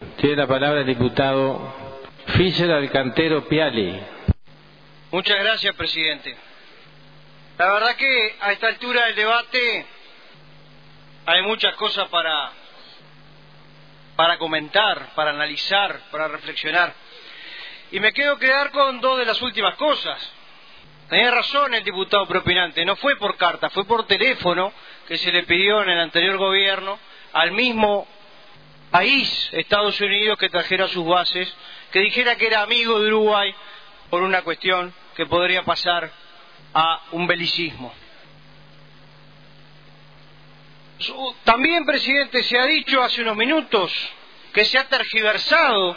Tiene la palabra el diputado Fischer Alcantero Piali. Muchas gracias, presidente. La verdad que a esta altura del debate hay muchas cosas para, para comentar, para analizar, para reflexionar. Y me quedo quedar con dos de las últimas cosas. Tenía razón el diputado propinante, no fue por carta, fue por teléfono que se le pidió en el anterior gobierno al mismo país, Estados Unidos, que trajera sus bases, que dijera que era amigo de Uruguay por una cuestión que podría pasar a un belicismo. También, presidente, se ha dicho hace unos minutos que se ha tergiversado,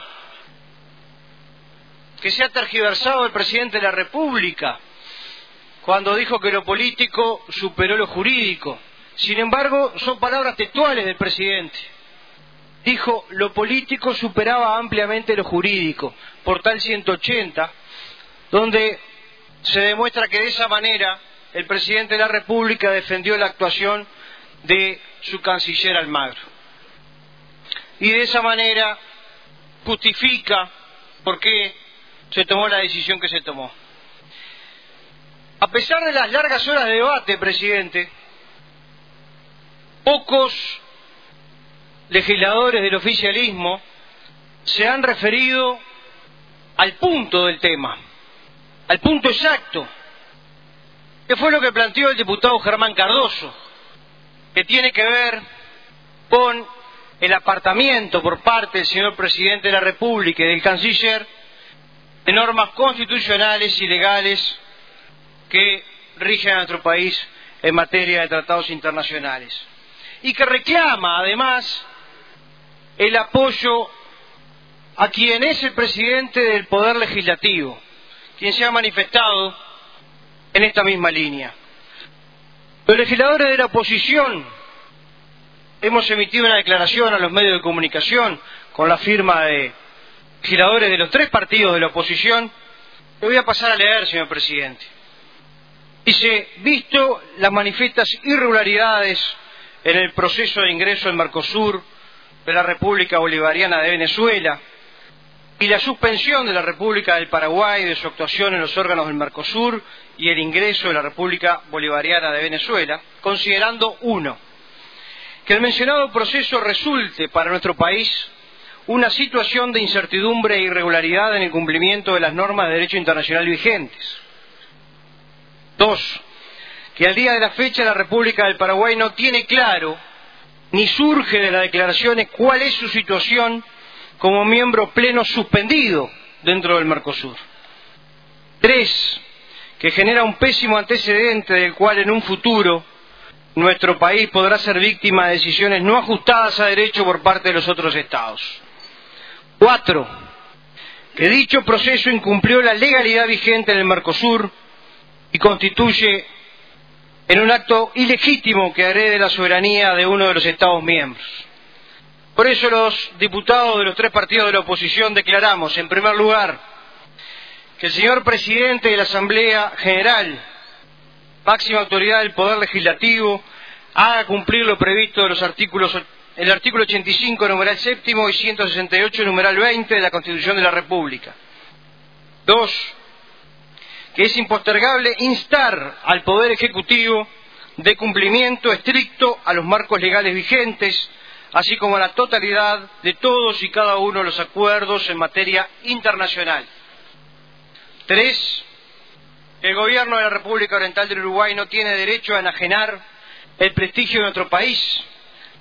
que se ha tergiversado el presidente de la República cuando dijo que lo político superó lo jurídico. Sin embargo, son palabras textuales del presidente dijo lo político superaba ampliamente lo jurídico, portal 180, donde se demuestra que de esa manera el presidente de la República defendió la actuación de su canciller Almagro. Y de esa manera justifica por qué se tomó la decisión que se tomó. A pesar de las largas horas de debate, presidente, pocos legisladores del oficialismo se han referido al punto del tema, al punto exacto, que fue lo que planteó el diputado Germán Cardoso, que tiene que ver con el apartamiento por parte del señor presidente de la República y del canciller de normas constitucionales y legales que rigen a nuestro país en materia de tratados internacionales. Y que reclama, además, el apoyo a quien es el presidente del Poder Legislativo, quien se ha manifestado en esta misma línea. Los legisladores de la oposición hemos emitido una declaración a los medios de comunicación con la firma de legisladores de los tres partidos de la oposición. Le voy a pasar a leer, señor presidente. Dice, visto las manifiestas irregularidades en el proceso de ingreso en Mercosur, de la República Bolivariana de Venezuela y la suspensión de la República del Paraguay de su actuación en los órganos del Mercosur y el ingreso de la República Bolivariana de Venezuela, considerando uno, que el mencionado proceso resulte para nuestro país una situación de incertidumbre e irregularidad en el cumplimiento de las normas de derecho internacional vigentes. Dos, que al día de la fecha la República del Paraguay no tiene claro ni surge de las declaraciones cuál es su situación como miembro pleno suspendido dentro del Mercosur. Tres, que genera un pésimo antecedente del cual en un futuro nuestro país podrá ser víctima de decisiones no ajustadas a derecho por parte de los otros estados. Cuatro, que dicho proceso incumplió la legalidad vigente en el Mercosur y constituye en un acto ilegítimo que agrede la soberanía de uno de los Estados miembros. Por eso los diputados de los tres partidos de la oposición declaramos, en primer lugar, que el señor presidente de la Asamblea General, máxima autoridad del Poder Legislativo, haga cumplir lo previsto de los artículos el artículo 85, numeral séptimo, y 168, numeral 20 de la Constitución de la República. Dos, que es impostergable instar al Poder Ejecutivo de cumplimiento estricto a los marcos legales vigentes, así como a la totalidad de todos y cada uno de los acuerdos en materia internacional. Tres, el Gobierno de la República Oriental del Uruguay no tiene derecho a enajenar el prestigio de nuestro país,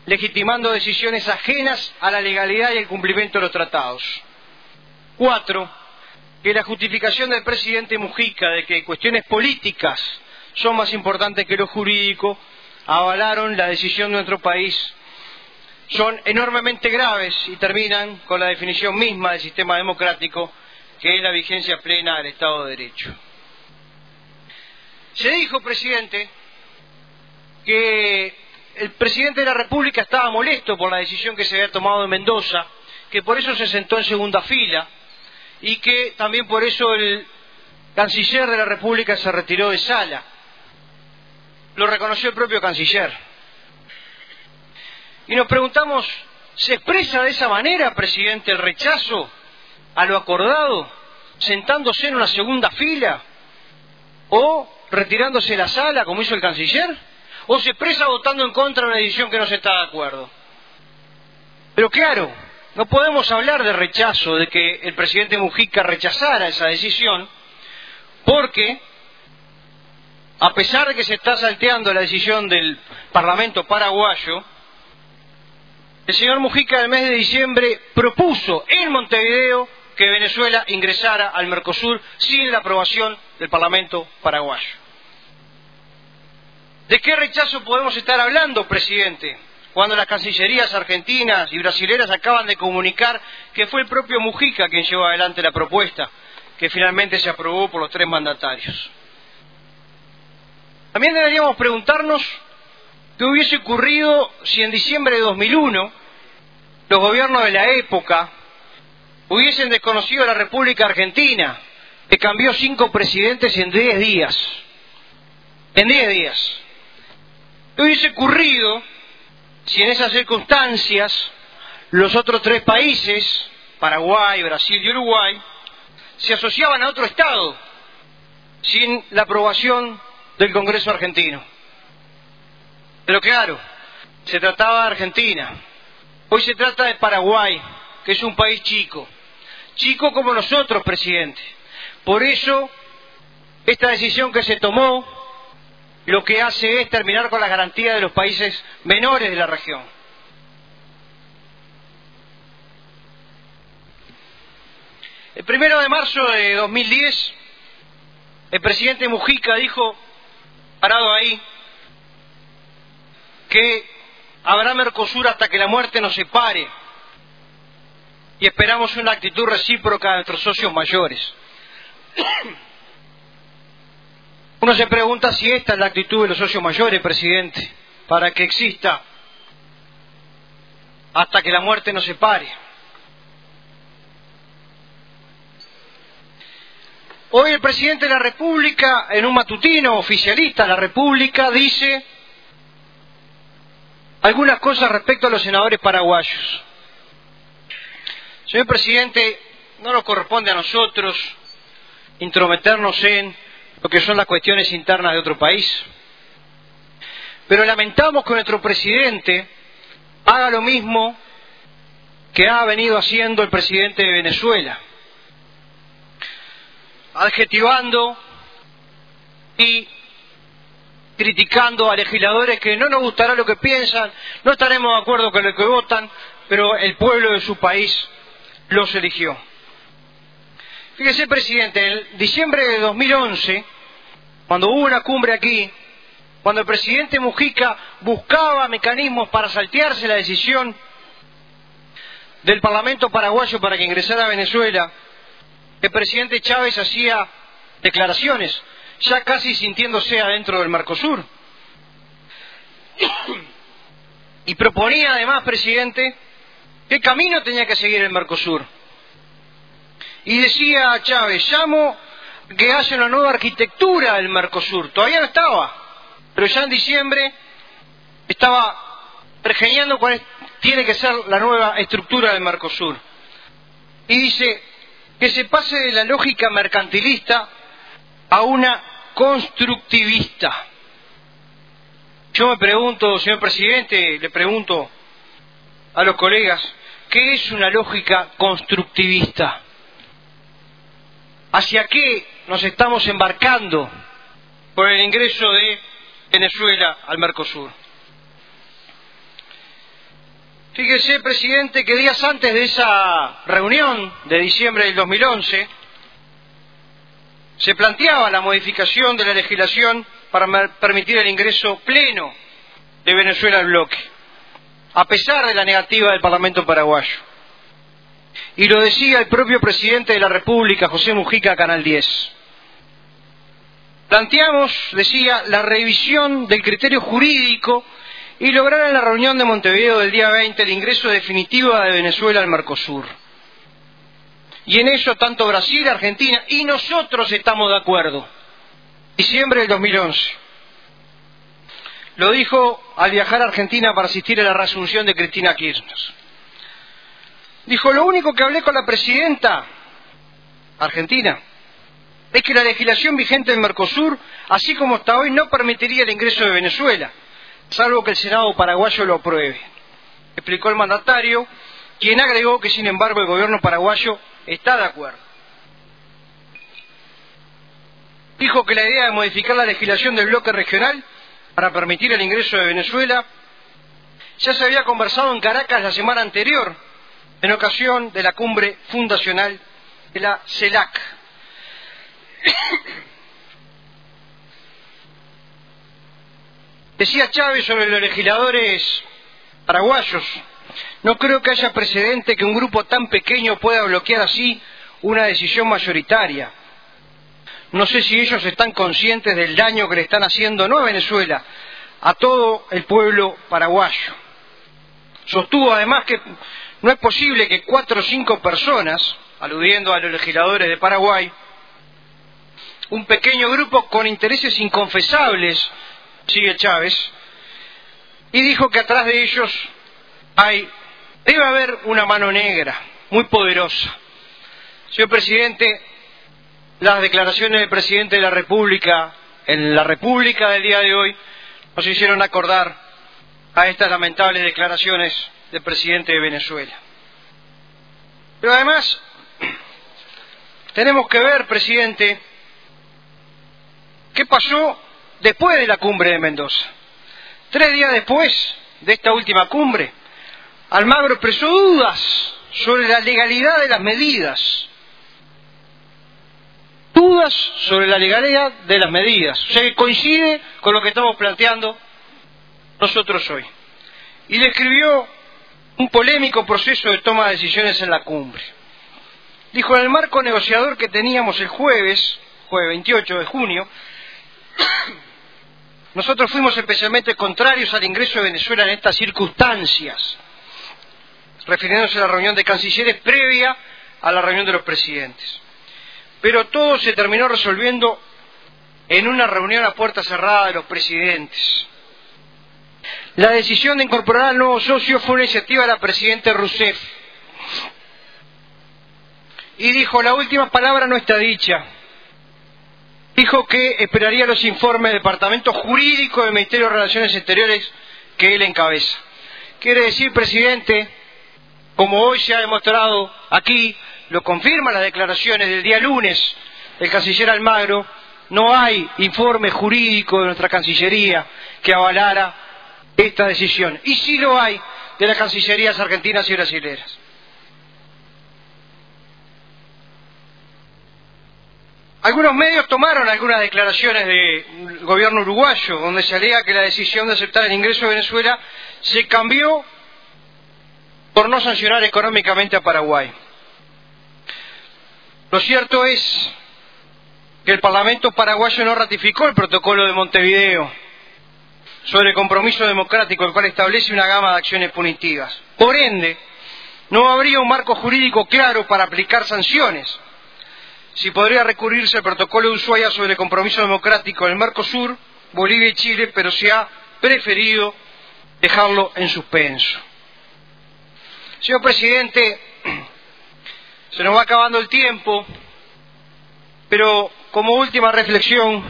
legitimando decisiones ajenas a la legalidad y el cumplimiento de los tratados. Cuatro, que la justificación del presidente Mujica de que cuestiones políticas son más importantes que lo jurídico avalaron la decisión de nuestro país son enormemente graves y terminan con la definición misma del sistema democrático, que es la vigencia plena del Estado de Derecho. Se dijo, presidente, que el presidente de la República estaba molesto por la decisión que se había tomado en Mendoza, que por eso se sentó en segunda fila y que también por eso el canciller de la República se retiró de sala. Lo reconoció el propio canciller. Y nos preguntamos, ¿se expresa de esa manera, presidente, el rechazo a lo acordado, sentándose en una segunda fila o retirándose de la sala, como hizo el canciller? ¿O se expresa votando en contra de una decisión que no se está de acuerdo? Pero claro, no podemos hablar de rechazo, de que el presidente Mujica rechazara esa decisión, porque a pesar de que se está salteando la decisión del Parlamento paraguayo, el señor Mujica el mes de diciembre propuso en Montevideo que Venezuela ingresara al Mercosur sin la aprobación del Parlamento paraguayo. ¿De qué rechazo podemos estar hablando, presidente? Cuando las cancillerías argentinas y brasileras acaban de comunicar que fue el propio Mujica quien llevó adelante la propuesta, que finalmente se aprobó por los tres mandatarios. También deberíamos preguntarnos qué hubiese ocurrido si en diciembre de 2001 los gobiernos de la época hubiesen desconocido a la República Argentina, que cambió cinco presidentes en diez días. En diez días. ¿Qué hubiese ocurrido si en esas circunstancias los otros tres países, Paraguay, Brasil y Uruguay, se asociaban a otro Estado sin la aprobación del Congreso argentino? Pero claro, se trataba de Argentina. Hoy se trata de Paraguay, que es un país chico. Chico como nosotros, presidente. Por eso, esta decisión que se tomó lo que hace es terminar con la garantía de los países menores de la región. El primero de marzo de 2010, el presidente Mujica dijo, parado ahí, que habrá Mercosur hasta que la muerte nos separe y esperamos una actitud recíproca de nuestros socios mayores. Uno se pregunta si esta es la actitud de los socios mayores, presidente, para que exista hasta que la muerte nos separe. Hoy el presidente de la República, en un matutino oficialista de la República, dice algunas cosas respecto a los senadores paraguayos. Señor presidente, no nos corresponde a nosotros intrometernos en lo que son las cuestiones internas de otro país. Pero lamentamos que nuestro presidente haga lo mismo que ha venido haciendo el presidente de Venezuela, adjetivando y criticando a legisladores que no nos gustará lo que piensan, no estaremos de acuerdo con lo que votan, pero el pueblo de su país los eligió. Fíjese, presidente, en diciembre de 2011, cuando hubo una cumbre aquí, cuando el presidente Mujica buscaba mecanismos para saltearse la decisión del Parlamento paraguayo para que ingresara a Venezuela, el presidente Chávez hacía declaraciones, ya casi sintiéndose adentro del Mercosur. Y proponía además, presidente, qué camino tenía que seguir el Mercosur. Y decía Chávez, llamo que haya una nueva arquitectura del Mercosur. Todavía no estaba, pero ya en diciembre estaba pergeñando cuál tiene que ser la nueva estructura del Mercosur. Y dice que se pase de la lógica mercantilista a una constructivista. Yo me pregunto, señor presidente, le pregunto a los colegas, ¿qué es una lógica constructivista? ¿Hacia qué nos estamos embarcando por el ingreso de Venezuela al Mercosur? Fíjese, presidente, que días antes de esa reunión de diciembre del 2011 se planteaba la modificación de la legislación para permitir el ingreso pleno de Venezuela al bloque, a pesar de la negativa del Parlamento paraguayo. Y lo decía el propio presidente de la República, José Mujica, Canal 10. Planteamos, decía, la revisión del criterio jurídico y lograr en la reunión de Montevideo del día 20 el ingreso definitivo de Venezuela al Mercosur. Y en eso tanto Brasil, Argentina y nosotros estamos de acuerdo. Diciembre del 2011. Lo dijo al viajar a Argentina para asistir a la reasunción de Cristina Kirchner. Dijo, lo único que hablé con la presidenta argentina es que la legislación vigente en Mercosur, así como está hoy, no permitiría el ingreso de Venezuela, salvo que el Senado paraguayo lo apruebe. Explicó el mandatario, quien agregó que, sin embargo, el gobierno paraguayo está de acuerdo. Dijo que la idea de modificar la legislación del bloque regional para permitir el ingreso de Venezuela ya se había conversado en Caracas la semana anterior, en ocasión de la cumbre fundacional de la CELAC. Decía Chávez sobre los legisladores paraguayos, no creo que haya precedente que un grupo tan pequeño pueda bloquear así una decisión mayoritaria. No sé si ellos están conscientes del daño que le están haciendo, no a Venezuela, a todo el pueblo paraguayo. Sostuvo además que no es posible que cuatro o cinco personas, aludiendo a los legisladores de Paraguay, un pequeño grupo con intereses inconfesables, sigue Chávez, y dijo que atrás de ellos hay, debe haber una mano negra, muy poderosa. Señor presidente, las declaraciones del presidente de la República en la República del día de hoy nos hicieron acordar a estas lamentables declaraciones del presidente de Venezuela. Pero además, tenemos que ver, presidente, qué pasó después de la cumbre de Mendoza. Tres días después de esta última cumbre, Almagro expresó dudas sobre la legalidad de las medidas dudas sobre la legalidad de las medidas. O sea que coincide con lo que estamos planteando nosotros hoy. Y describió un polémico proceso de toma de decisiones en la cumbre. Dijo, en el marco negociador que teníamos el jueves, jueves 28 de junio, nosotros fuimos especialmente contrarios al ingreso de Venezuela en estas circunstancias, refiriéndose a la reunión de cancilleres previa a la reunión de los presidentes pero todo se terminó resolviendo en una reunión a puerta cerrada de los presidentes. La decisión de incorporar al nuevo socio fue una iniciativa de la presidenta Rousseff. Y dijo, la última palabra no está dicha. Dijo que esperaría los informes del Departamento Jurídico del Ministerio de Relaciones Exteriores que él encabeza. Quiere decir, presidente, como hoy se ha demostrado aquí, lo confirman las declaraciones del día lunes del canciller Almagro, no hay informe jurídico de nuestra Cancillería que avalara esta decisión. Y sí lo hay de las Cancillerías argentinas y brasileras. Algunos medios tomaron algunas declaraciones del gobierno uruguayo, donde se alega que la decisión de aceptar el ingreso de Venezuela se cambió por no sancionar económicamente a Paraguay. Lo cierto es que el Parlamento paraguayo no ratificó el protocolo de Montevideo sobre el compromiso democrático, el cual establece una gama de acciones punitivas. Por ende, no habría un marco jurídico claro para aplicar sanciones. Si podría recurrirse al protocolo de Ushuaia sobre el compromiso democrático en el Mercosur, Bolivia y Chile, pero se ha preferido dejarlo en suspenso. Señor presidente, se nos va acabando el tiempo, pero como última reflexión,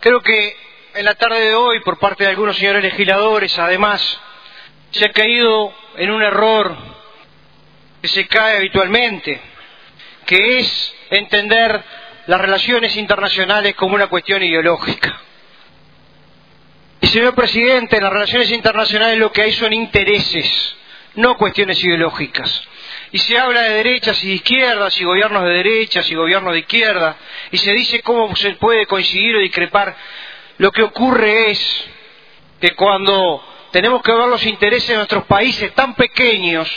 creo que en la tarde de hoy, por parte de algunos señores legisladores, además, se ha caído en un error que se cae habitualmente, que es entender las relaciones internacionales como una cuestión ideológica. Y señor presidente, en las relaciones internacionales lo que hay son intereses, no cuestiones ideológicas y se habla de derechas y de izquierdas y gobiernos de derechas y gobiernos de izquierda y se dice cómo se puede coincidir o discrepar. Lo que ocurre es que cuando tenemos que ver los intereses de nuestros países tan pequeños,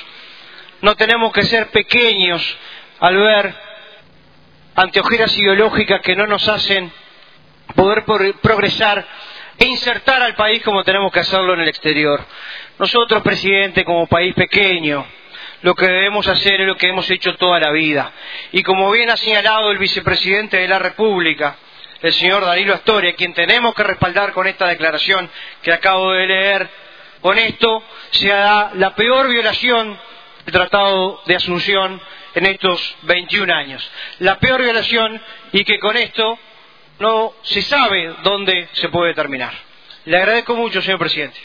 no tenemos que ser pequeños al ver anteojeras ideológicas que no nos hacen poder progresar e insertar al país como tenemos que hacerlo en el exterior. Nosotros, presidente, como país pequeño, lo que debemos hacer es lo que hemos hecho toda la vida. Y como bien ha señalado el vicepresidente de la República, el señor Danilo Astoria, quien tenemos que respaldar con esta declaración que acabo de leer, con esto se da la peor violación del Tratado de Asunción en estos 21 años. La peor violación y que con esto no se sabe dónde se puede terminar. Le agradezco mucho, señor presidente.